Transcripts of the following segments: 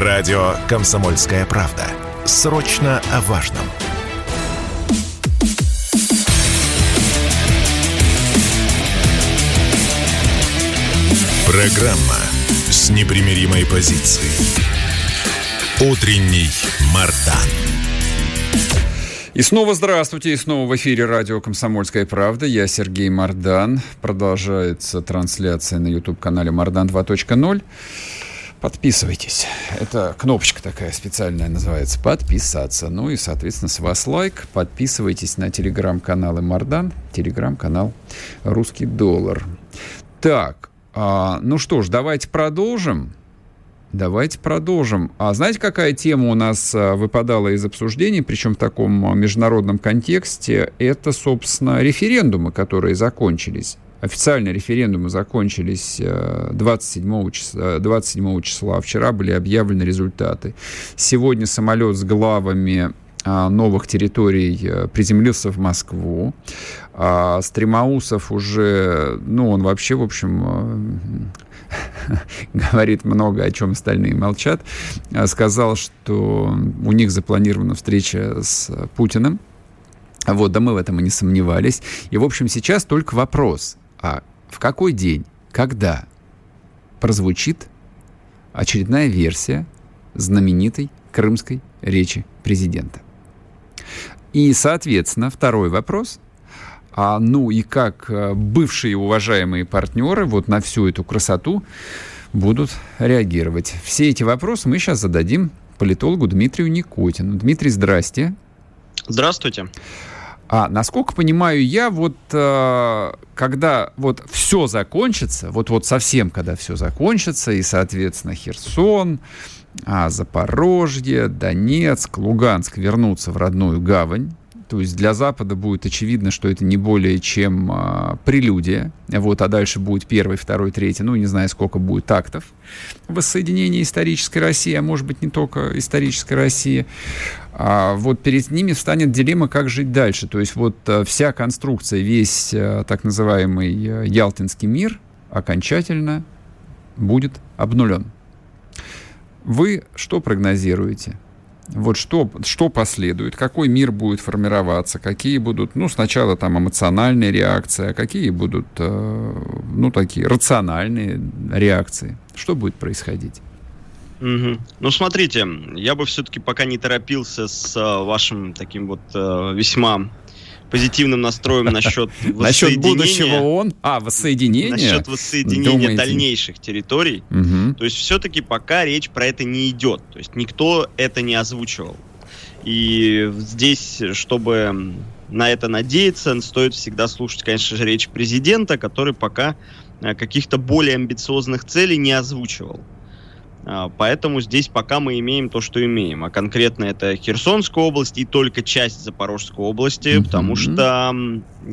Радио «Комсомольская правда». Срочно о важном. Программа с непримиримой позицией. Утренний Мардан. И снова здравствуйте, и снова в эфире радио «Комсомольская правда». Я Сергей Мардан. Продолжается трансляция на YouTube-канале «Мардан 2.0». Подписывайтесь. Это кнопочка такая специальная называется «Подписаться». Ну и, соответственно, с вас лайк. Подписывайтесь на телеграм-каналы «Мардан», телеграм-канал «Русский доллар». Так, а, ну что ж, давайте продолжим. Давайте продолжим. А знаете, какая тема у нас а, выпадала из обсуждений, причем в таком международном контексте? Это, собственно, референдумы, которые закончились. Официальные референдумы закончились 27 числа, 27 числа. Вчера были объявлены результаты. Сегодня самолет с главами а, новых территорий э, приземлился в Москву. А Стремоусов уже, ну, он вообще, в общем, э, говорит много, о чем остальные молчат. А, сказал, что у них запланирована встреча с Путиным. Вот, да мы в этом и не сомневались. И, в общем, сейчас только вопрос, а в какой день, когда прозвучит очередная версия знаменитой крымской речи президента. И, соответственно, второй вопрос. А, ну и как э, бывшие уважаемые партнеры вот на всю эту красоту будут реагировать? Все эти вопросы мы сейчас зададим политологу Дмитрию Никотину. Дмитрий, здрасте. Здравствуйте. А насколько понимаю я, вот э, когда вот все закончится, вот вот совсем когда все закончится, и, соответственно, Херсон, а Запорожье, Донецк, Луганск вернутся в родную гавань, то есть для Запада будет очевидно, что это не более чем а, прелюдия. Вот, а дальше будет первый, второй, третий, ну, не знаю, сколько будет тактов воссоединения исторической России, а может быть, не только исторической России. А вот перед ними встанет дилемма, как жить дальше. То есть вот а, вся конструкция, весь а, так называемый а, Ялтинский мир окончательно будет обнулен. Вы что прогнозируете? Вот что, что последует, какой мир будет формироваться, какие будут, ну, сначала там эмоциональные реакции, а какие будут, э, ну, такие рациональные реакции. Что будет происходить? Угу. Ну, смотрите, я бы все-таки пока не торопился с э, вашим таким вот э, весьма позитивным настроем насчет Насчет будущего ООН? А, воссоединения? Насчет воссоединения Думаете? дальнейших территорий. Угу. То есть все-таки пока речь про это не идет. То есть никто это не озвучивал. И здесь, чтобы на это надеяться, стоит всегда слушать, конечно же, речь президента, который пока э, каких-то более амбициозных целей не озвучивал. А, поэтому здесь пока мы имеем то, что имеем. А конкретно это Херсонская область и только часть Запорожской области, mm-hmm. потому что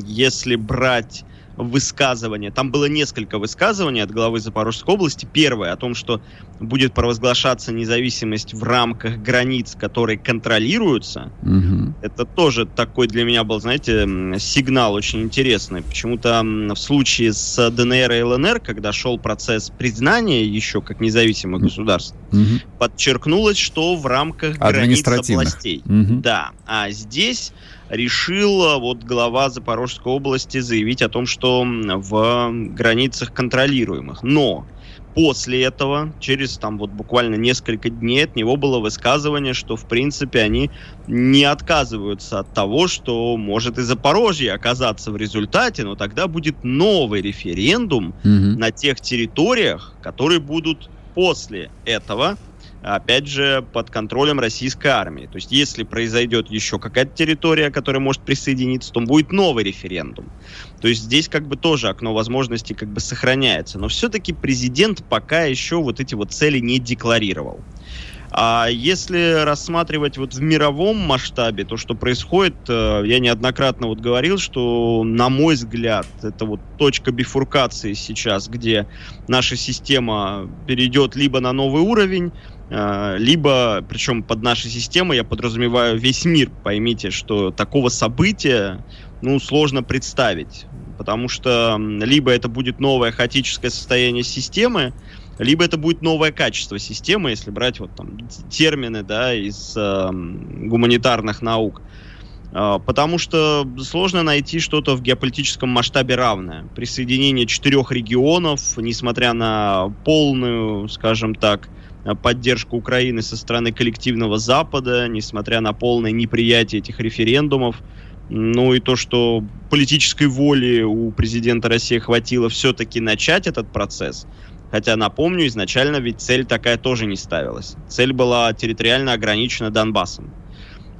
если брать высказывания. Там было несколько высказываний от главы Запорожской области. Первое о том, что будет провозглашаться независимость в рамках границ, которые контролируются. Угу. Это тоже такой для меня был, знаете, сигнал очень интересный. Почему-то в случае с ДНР и ЛНР, когда шел процесс признания еще как независимых государств, угу. подчеркнулось, что в рамках границ областей. Угу. Да. А здесь решил вот глава Запорожской области заявить о том, что в границах контролируемых. Но после этого, через там вот буквально несколько дней от него было высказывание, что в принципе они не отказываются от того, что может и Запорожье оказаться в результате, но тогда будет новый референдум угу. на тех территориях, которые будут после этого опять же, под контролем российской армии. То есть, если произойдет еще какая-то территория, которая может присоединиться, то будет новый референдум. То есть, здесь как бы тоже окно возможностей как бы сохраняется. Но все-таки президент пока еще вот эти вот цели не декларировал. А если рассматривать вот в мировом масштабе то, что происходит, э, я неоднократно вот говорил, что, на мой взгляд, это вот точка бифуркации сейчас, где наша система перейдет либо на новый уровень, либо, причем под нашей системой я подразумеваю весь мир, поймите, что такого события, ну, сложно представить, потому что либо это будет новое хаотическое состояние системы, либо это будет новое качество системы, если брать вот там термины, да, из э, гуманитарных наук. Э, потому что сложно найти что-то в геополитическом масштабе равное. Присоединение четырех регионов, несмотря на полную, скажем так, поддержку Украины со стороны коллективного Запада, несмотря на полное неприятие этих референдумов, ну и то, что политической воли у президента России хватило все-таки начать этот процесс. Хотя, напомню, изначально ведь цель такая тоже не ставилась. Цель была территориально ограничена Донбассом.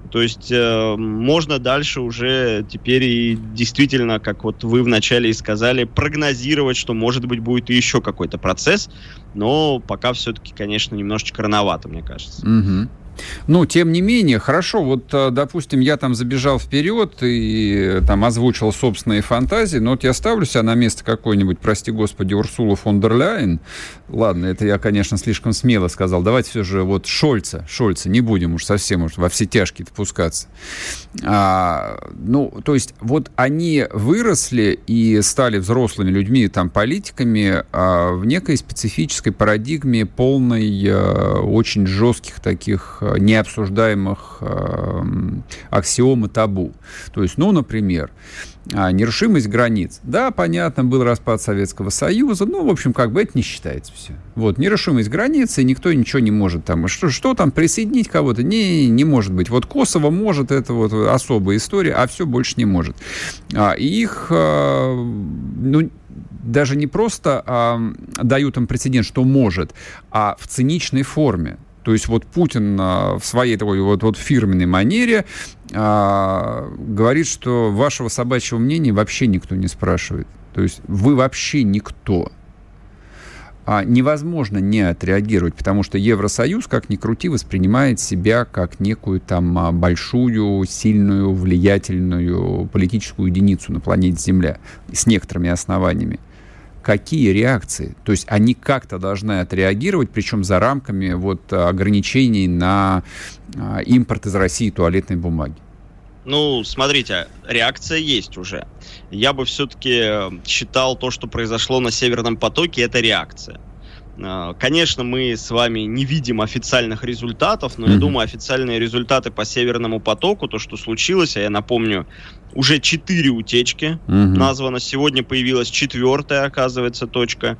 То есть э, можно дальше уже теперь и действительно, как вот вы вначале и сказали, прогнозировать, что может быть будет еще какой-то процесс, но пока все-таки, конечно, немножечко рановато, мне кажется. Угу. Ну, тем не менее, хорошо, вот, э, допустим, я там забежал вперед и там озвучил собственные фантазии, но вот я ставлю себя на место какой-нибудь, прости господи, Урсула фон дер Ляйен. Ладно, это я, конечно, слишком смело сказал. Давайте все же вот Шольца, Шольца, не будем уж совсем уж во все тяжкие пускаться. А, ну, то есть вот они выросли и стали взрослыми людьми, там, политиками а, в некой специфической парадигме полной а, очень жестких таких Э, необсуждаемых э, аксиом и табу. То есть, ну, например, а, нерушимость границ. Да, понятно, был распад Советского Союза, но, в общем, как бы это не считается все. Вот, нерушимость границы, никто ничего не может там. Что, что там, присоединить кого-то? Не, не может быть. Вот Косово может, это вот особая история, а все больше не может. А, их, а, ну, даже не просто а, дают им прецедент, что может, а в циничной форме. То есть вот Путин а, в своей такой вот, вот фирменной манере а, говорит, что вашего собачьего мнения вообще никто не спрашивает. То есть вы вообще никто. А невозможно не отреагировать, потому что Евросоюз, как ни крути, воспринимает себя как некую там а, большую, сильную, влиятельную политическую единицу на планете Земля с некоторыми основаниями какие реакции? То есть они как-то должны отреагировать, причем за рамками вот ограничений на а, импорт из России туалетной бумаги. Ну, смотрите, реакция есть уже. Я бы все-таки э, считал то, что произошло на Северном потоке, это реакция. А, конечно, мы с вами не видим официальных результатов, но mm-hmm. я думаю, официальные результаты по Северному потоку, то, что случилось, а я напомню, уже четыре утечки mm-hmm. названо. Сегодня появилась четвертая, оказывается, точка.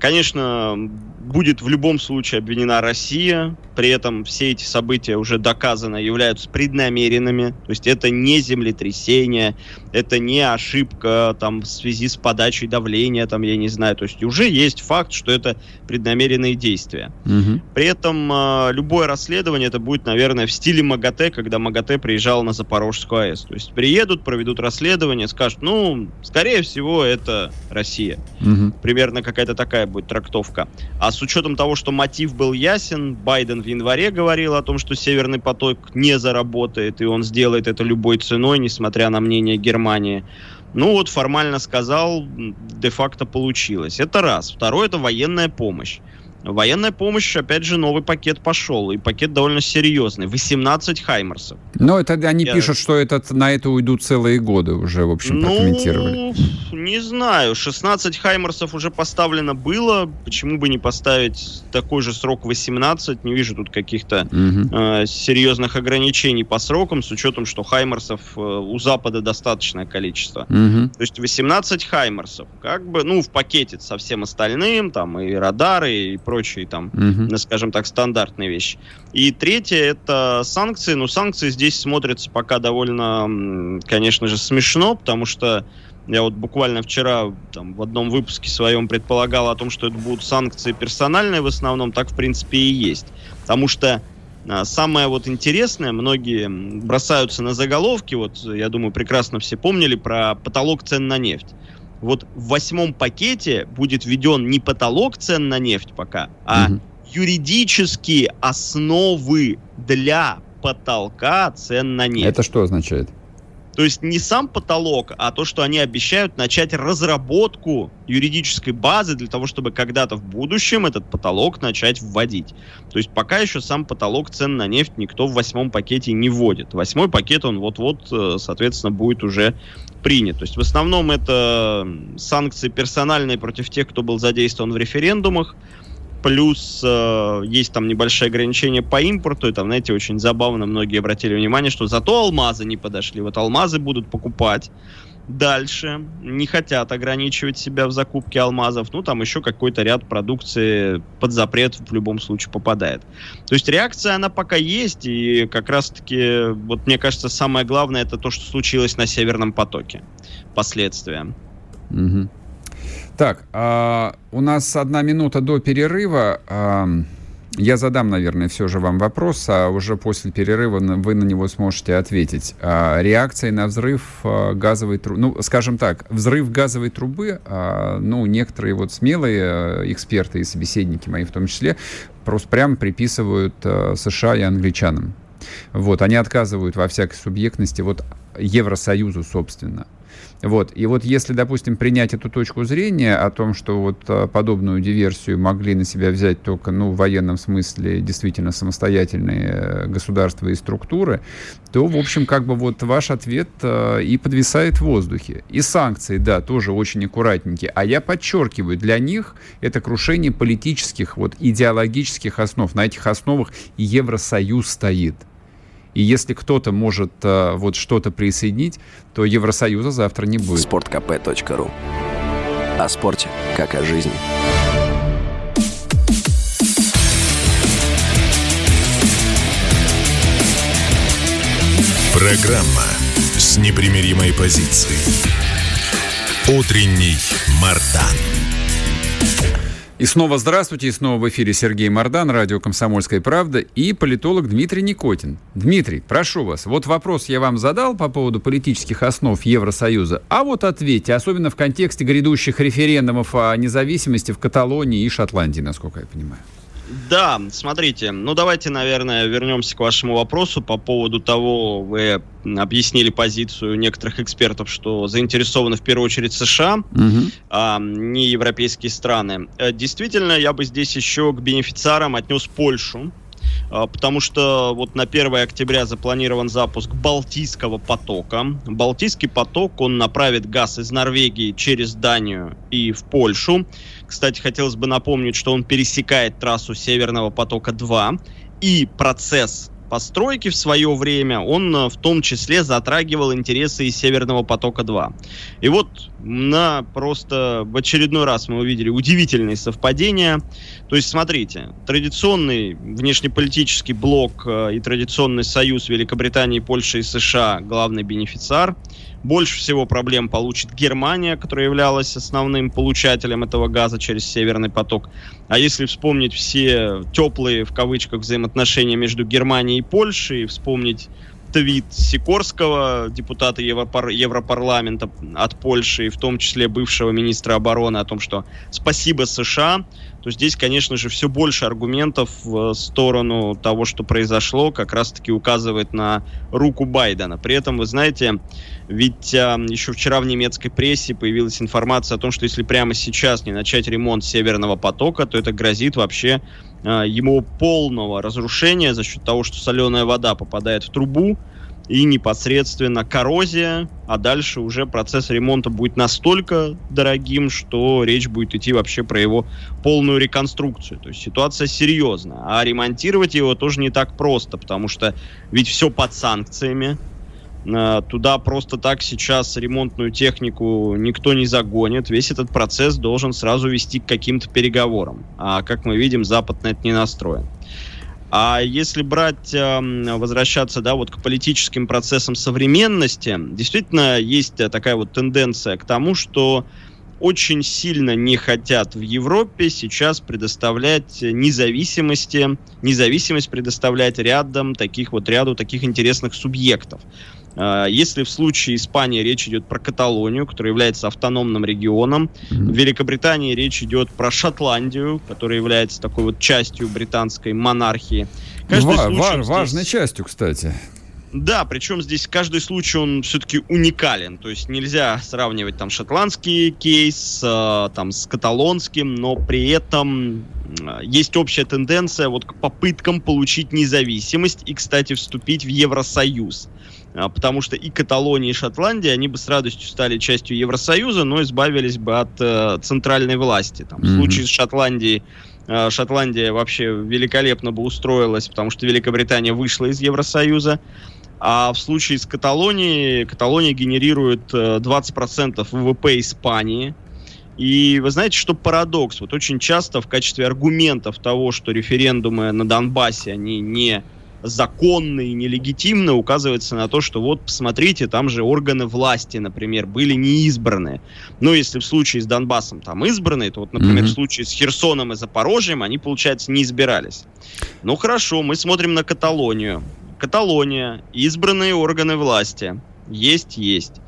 Конечно, будет в любом случае обвинена Россия, при этом все эти события уже доказано являются преднамеренными, то есть это не землетрясение, это не ошибка там в связи с подачей давления, там я не знаю, то есть уже есть факт, что это преднамеренные действия. Угу. При этом э, любое расследование это будет, наверное, в стиле МАГАТЭ, когда МАГАТЭ приезжал на Запорожскую АЭС, то есть приедут, проведут расследование, скажут, ну, скорее всего, это Россия. Угу. Примерно какая-то такая будет трактовка. А с учетом того, что мотив был ясен, Байден в январе говорил о том, что Северный поток не заработает, и он сделает это любой ценой, несмотря на мнение Германии. Ну вот формально сказал, де-факто получилось. Это раз. Второе, это военная помощь. Военная помощь, опять же, новый пакет пошел, и пакет довольно серьезный. 18 хаймерсов. Но это они Я... пишут, что этот, на это уйдут целые годы уже, в общем, ну, прокомментировали. не знаю. 16 хаймерсов уже поставлено было. Почему бы не поставить такой же срок 18? Не вижу тут каких-то угу. э, серьезных ограничений по срокам, с учетом, что хаймерсов э, у Запада достаточное количество. Угу. То есть 18 хаймерсов. Как бы, ну, в пакете со всем остальным, там и радары, и прочие там, угу. скажем так, стандартные вещи. И третье это санкции. Ну, санкции здесь смотрятся пока довольно, конечно же, смешно, потому что я вот буквально вчера там, в одном выпуске своем предполагал о том, что это будут санкции персональные в основном, так в принципе и есть. Потому что а, Самое вот интересное, многие бросаются на заголовки, вот я думаю, прекрасно все помнили про потолок цен на нефть вот в восьмом пакете будет введен не потолок цен на нефть пока, а угу. юридические основы для потолка цен на нефть. Это что означает? То есть не сам потолок, а то, что они обещают начать разработку юридической базы для того, чтобы когда-то в будущем этот потолок начать вводить. То есть пока еще сам потолок цен на нефть никто в восьмом пакете не вводит. Восьмой пакет, он вот-вот, э, соответственно, будет уже принят. То есть в основном это санкции персональные против тех, кто был задействован в референдумах. Плюс э, есть там небольшие ограничения по импорту. И там, знаете, очень забавно многие обратили внимание, что зато алмазы не подошли. Вот алмазы будут покупать дальше, не хотят ограничивать себя в закупке алмазов, ну, там еще какой-то ряд продукции под запрет в любом случае попадает. То есть реакция, она пока есть, и как раз-таки, вот мне кажется, самое главное, это то, что случилось на Северном потоке, последствия. Угу. Так, а, у нас одна минута до перерыва. А, я задам, наверное, все же вам вопрос, а уже после перерыва вы на него сможете ответить. А, реакция на взрыв а, газовой трубы, ну, скажем так, взрыв газовой трубы, а, ну, некоторые вот смелые а, эксперты и собеседники мои в том числе, просто прямо приписывают а, США и англичанам. Вот, они отказывают во всякой субъектности вот Евросоюзу, собственно. Вот. И вот если, допустим, принять эту точку зрения о том, что вот а, подобную диверсию могли на себя взять только, ну, в военном смысле действительно самостоятельные э, государства и структуры, то, в общем, как бы вот ваш ответ э, и подвисает в воздухе. И санкции, да, тоже очень аккуратненькие. А я подчеркиваю, для них это крушение политических, вот идеологических основ. На этих основах Евросоюз стоит. И если кто-то может э, вот что-то присоединить, то Евросоюза завтра не будет. Спорткп.ру О спорте, как о жизни. Программа с непримиримой позицией. Утренний Мардан. И снова здравствуйте, и снова в эфире Сергей Мордан, радио «Комсомольская правда» и политолог Дмитрий Никотин. Дмитрий, прошу вас, вот вопрос я вам задал по поводу политических основ Евросоюза, а вот ответьте, особенно в контексте грядущих референдумов о независимости в Каталонии и Шотландии, насколько я понимаю. Да, смотрите, ну давайте, наверное, вернемся к вашему вопросу по поводу того, вы объяснили позицию некоторых экспертов, что заинтересованы в первую очередь США, угу. а не европейские страны. Э, действительно, я бы здесь еще к бенефициарам отнес Польшу, потому что вот на 1 октября запланирован запуск Балтийского потока. Балтийский поток, он направит газ из Норвегии через Данию и в Польшу. Кстати, хотелось бы напомнить, что он пересекает трассу Северного потока-2, и процесс постройки в свое время, он э, в том числе затрагивал интересы и Северного потока-2. И вот на просто в очередной раз мы увидели удивительные совпадения. То есть, смотрите, традиционный внешнеполитический блок э, и традиционный союз Великобритании, Польши и США главный бенефициар – больше всего проблем получит Германия, которая являлась основным получателем этого газа через Северный поток. А если вспомнить все теплые, в кавычках, взаимоотношения между Германией и Польшей, вспомнить твит Сикорского, депутата Европар... Европарламента от Польши, в том числе бывшего министра обороны, о том, что спасибо США, то здесь, конечно же, все больше аргументов в сторону того, что произошло, как раз-таки указывает на руку Байдена. При этом, вы знаете, ведь а, еще вчера в немецкой прессе появилась информация о том, что если прямо сейчас не начать ремонт Северного потока, то это грозит вообще ему полного разрушения за счет того, что соленая вода попадает в трубу, и непосредственно коррозия, а дальше уже процесс ремонта будет настолько дорогим, что речь будет идти вообще про его полную реконструкцию. То есть ситуация серьезная. А ремонтировать его тоже не так просто, потому что ведь все под санкциями, а, Туда просто так сейчас ремонтную технику никто не загонит. Весь этот процесс должен сразу вести к каким-то переговорам. А как мы видим, Запад на это не настроен. А если брать, эм, возвращаться, да, вот к политическим процессам современности, действительно есть такая вот тенденция к тому, что очень сильно не хотят в Европе сейчас предоставлять независимости, независимость предоставлять рядом таких вот ряду таких интересных субъектов. А, если в случае Испании речь идет про Каталонию, которая является автономным регионом, в Великобритании речь идет про Шотландию, которая является такой вот частью британской монархии. Каждый ва- ва- здесь... Важной частью, кстати. Да, причем здесь каждый случай, он все-таки уникален. То есть нельзя сравнивать там шотландский кейс э, там, с каталонским, но при этом э, есть общая тенденция вот к попыткам получить независимость и, кстати, вступить в Евросоюз. А, потому что и Каталония, и Шотландия, они бы с радостью стали частью Евросоюза, но избавились бы от э, центральной власти. Там, mm-hmm. В случае с Шотландией э, Шотландия вообще великолепно бы устроилась, потому что Великобритания вышла из Евросоюза. А в случае с Каталонией, Каталония генерирует 20% ВВП Испании. И вы знаете, что парадокс? Вот очень часто в качестве аргументов того, что референдумы на Донбассе, они не законно и нелегитимно указывается на то, что вот, посмотрите, там же органы власти, например, были не избраны. Но если в случае с Донбассом там избраны, то вот, например, mm-hmm. в случае с Херсоном и Запорожьем они, получается, не избирались. Ну хорошо, мы смотрим на Каталонию. Каталония, избранные органы власти. Есть, есть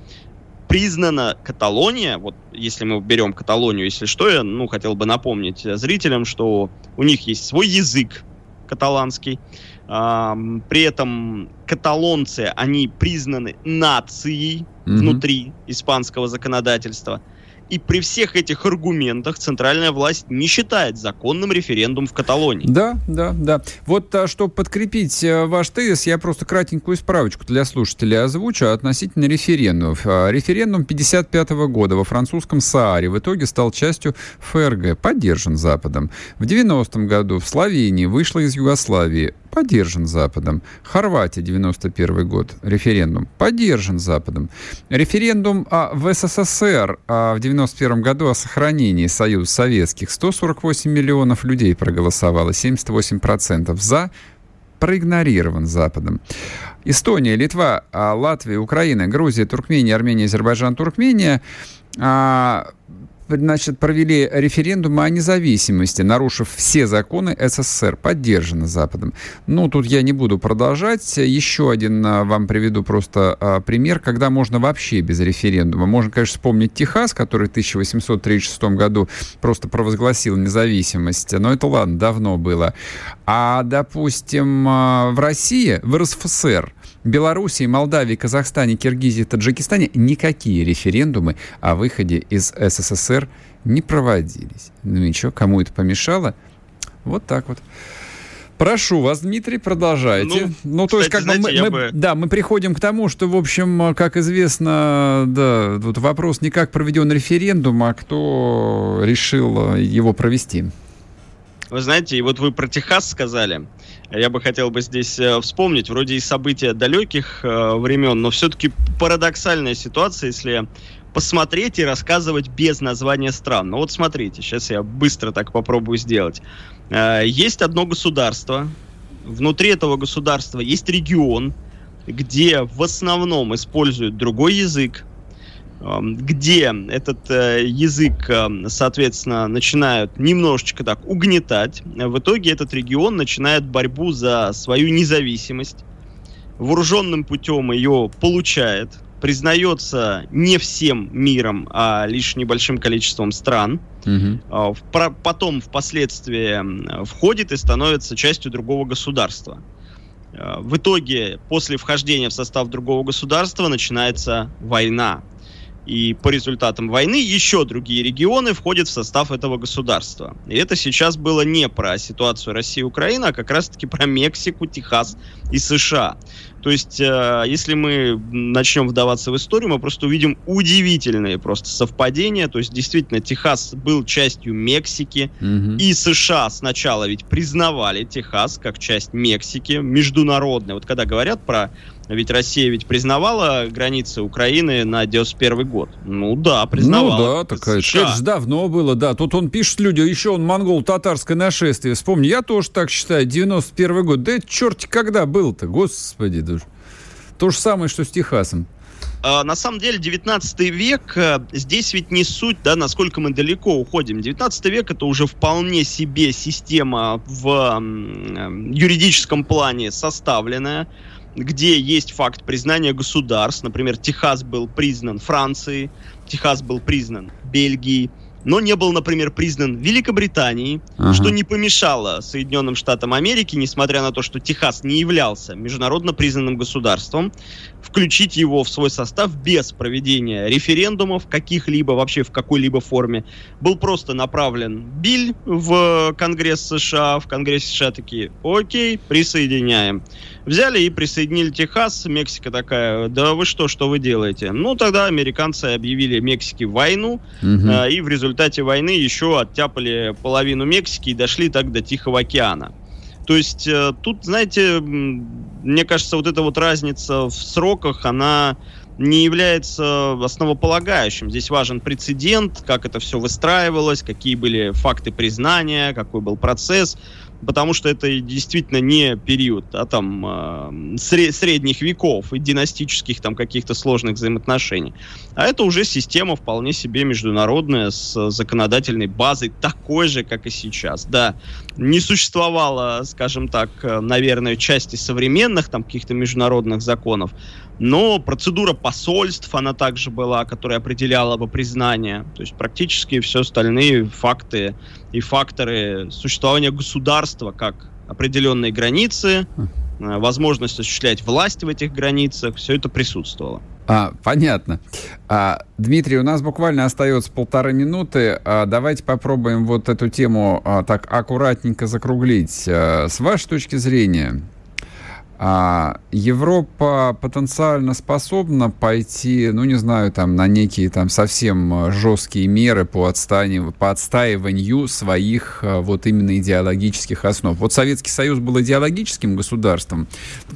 признана Каталония, вот если мы берем Каталонию, если что, я ну, хотел бы напомнить зрителям, что у них есть свой язык каталанский, при этом каталонцы, они признаны нацией mm-hmm. внутри испанского законодательства. И при всех этих аргументах центральная власть не считает законным референдум в Каталонии. Да, да, да. Вот а, чтобы подкрепить а, ваш тезис, я просто кратенькую справочку для слушателей озвучу относительно референдумов. А, референдум 55 года во французском Сааре в итоге стал частью ФРГ, поддержан Западом. В 90-м году в Словении вышла из Югославии поддержан Западом. Хорватия, 91 год, референдум, поддержан Западом. Референдум а, в СССР а, в 91 году о сохранении Союза Советских. 148 миллионов людей проголосовало, 78% за, проигнорирован Западом. Эстония, Литва, а, Латвия, Украина, Грузия, Туркмения, Армения, Азербайджан, Туркмения а, значит, провели референдум о независимости, нарушив все законы СССР, поддержано Западом. Ну, тут я не буду продолжать. Еще один а, вам приведу просто а, пример, когда можно вообще без референдума. Можно, конечно, вспомнить Техас, который в 1836 году просто провозгласил независимость. Но это ладно, давно было. А, допустим, а, в России, в РСФСР, Белоруссии, Молдавии, Казахстане, Киргизии, Таджикистане никакие референдумы о выходе из СССР не проводились. Ну ничего, кому это помешало? Вот так вот. Прошу вас, Дмитрий, продолжайте. Ну, ну то кстати, есть, как знаете, мы, мы, бы... да, мы приходим к тому, что, в общем, как известно, да, тут вопрос не как проведен референдум, а кто решил его провести. Вы знаете, и вот вы про Техас сказали. Я бы хотел бы здесь э, вспомнить, вроде и события далеких э, времен, но все-таки парадоксальная ситуация, если посмотреть и рассказывать без названия стран. Ну вот смотрите, сейчас я быстро так попробую сделать. Э, есть одно государство, внутри этого государства есть регион, где в основном используют другой язык, где этот э, язык, соответственно, начинают немножечко так угнетать. В итоге этот регион начинает борьбу за свою независимость. Вооруженным путем ее получает. Признается не всем миром, а лишь небольшим количеством стран. Угу. Потом впоследствии входит и становится частью другого государства. В итоге, после вхождения в состав другого государства, начинается война и по результатам войны еще другие регионы входят в состав этого государства. И это сейчас было не про ситуацию России и Украины, а как раз-таки про Мексику, Техас и США. То есть, э, если мы начнем вдаваться в историю, мы просто увидим удивительные просто совпадения. То есть, действительно, Техас был частью Мексики, угу. и США сначала ведь признавали Техас как часть Мексики, международной. Вот когда говорят про ведь Россия ведь признавала границы Украины на 91 год. Ну да, признавала. Ну да, такая, США. это же давно было, да. Тут он пишет люди, еще он монгол-татарское нашествие. Вспомни, я тоже так считаю, 91 год. Да это черти когда был-то, господи. Да. То же самое, что с Техасом. Uh, на самом деле 19 век, uh, здесь ведь не суть, да, насколько мы далеко уходим. 19 век это уже вполне себе система в uh, юридическом плане составленная где есть факт признания государств. Например, Техас был признан Францией, Техас был признан Бельгией, но не был, например, признан Великобританией, ага. что не помешало Соединенным Штатам Америки, несмотря на то, что Техас не являлся международно признанным государством, включить его в свой состав без проведения референдумов каких-либо, вообще в какой-либо форме. Был просто направлен Биль в Конгресс США, в Конгрессе США такие, окей, присоединяем. Взяли и присоединили Техас, Мексика такая, да вы что, что вы делаете? Ну, тогда американцы объявили Мексике войну, угу. э, и в результате результате войны еще оттяпали половину Мексики и дошли так до Тихого океана. То есть э, тут, знаете, мне кажется, вот эта вот разница в сроках, она не является основополагающим. Здесь важен прецедент, как это все выстраивалось, какие были факты признания, какой был процесс потому что это действительно не период а там э, средних веков и династических там каких-то сложных взаимоотношений. А это уже система вполне себе международная с законодательной базой такой же, как и сейчас. Да, не существовало, скажем так, э, наверное, части современных там каких-то международных законов, но процедура посольств, она также была, которая определяла бы признание. То есть практически все остальные факты и факторы существования государства, как определенные границы, хм. э, возможность осуществлять власть в этих границах, все это присутствовало. А, понятно. А, Дмитрий, у нас буквально остается полторы минуты. А, давайте попробуем вот эту тему а, так аккуратненько закруглить. А, с вашей точки зрения, а Европа потенциально способна пойти, ну не знаю, там на некие там совсем э, жесткие меры по, отстанию, по отстаиванию своих э, вот именно идеологических основ. Вот Советский Союз был идеологическим государством.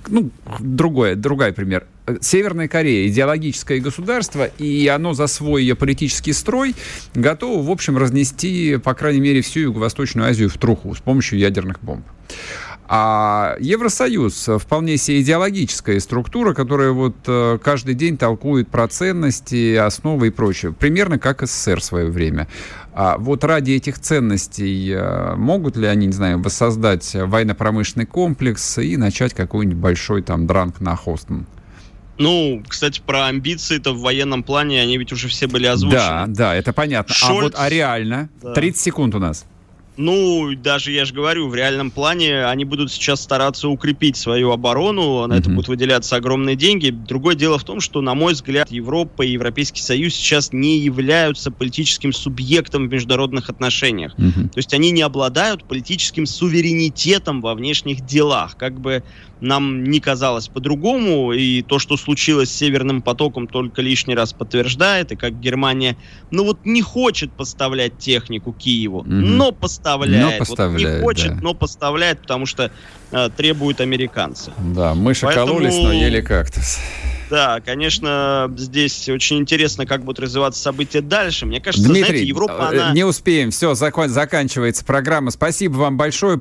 Ну, другой, другой пример. Северная Корея идеологическое государство, и оно за свой политический строй готово, в общем, разнести, по крайней мере, всю Юго-Восточную Азию в труху с помощью ядерных бомб. А Евросоюз вполне себе идеологическая структура, которая вот э, каждый день толкует про ценности, основы и прочее. Примерно как СССР в свое время. А вот ради этих ценностей э, могут ли они, не знаю, воссоздать военно-промышленный комплекс и начать какой-нибудь большой там дранг на Хостон? Ну, кстати, про амбиции-то в военном плане они ведь уже все были озвучены. Да, да, это понятно. Шольц... А вот а реально? Да. 30 секунд у нас. Ну, даже я же говорю, в реальном плане они будут сейчас стараться укрепить свою оборону, на mm-hmm. это будут выделяться огромные деньги. Другое дело в том, что, на мой взгляд, Европа и Европейский Союз сейчас не являются политическим субъектом в международных отношениях. Mm-hmm. То есть они не обладают политическим суверенитетом во внешних делах. Как бы нам не казалось по-другому, и то, что случилось с Северным потоком, только лишний раз подтверждает, и как Германия, ну вот не хочет поставлять технику Киеву, mm-hmm. но поставляет. Но поставляет, вот не хочет, да. но поставляет, потому что э, требуют американцы. Да, мыши Поэтому... кололись, но ели кактус. Да, конечно, здесь очень интересно, как будут развиваться события дальше. Мне кажется, Дмитрий, знаете, Европа, э, она... не успеем. Все, закон, заканчивается программа. Спасибо вам большое.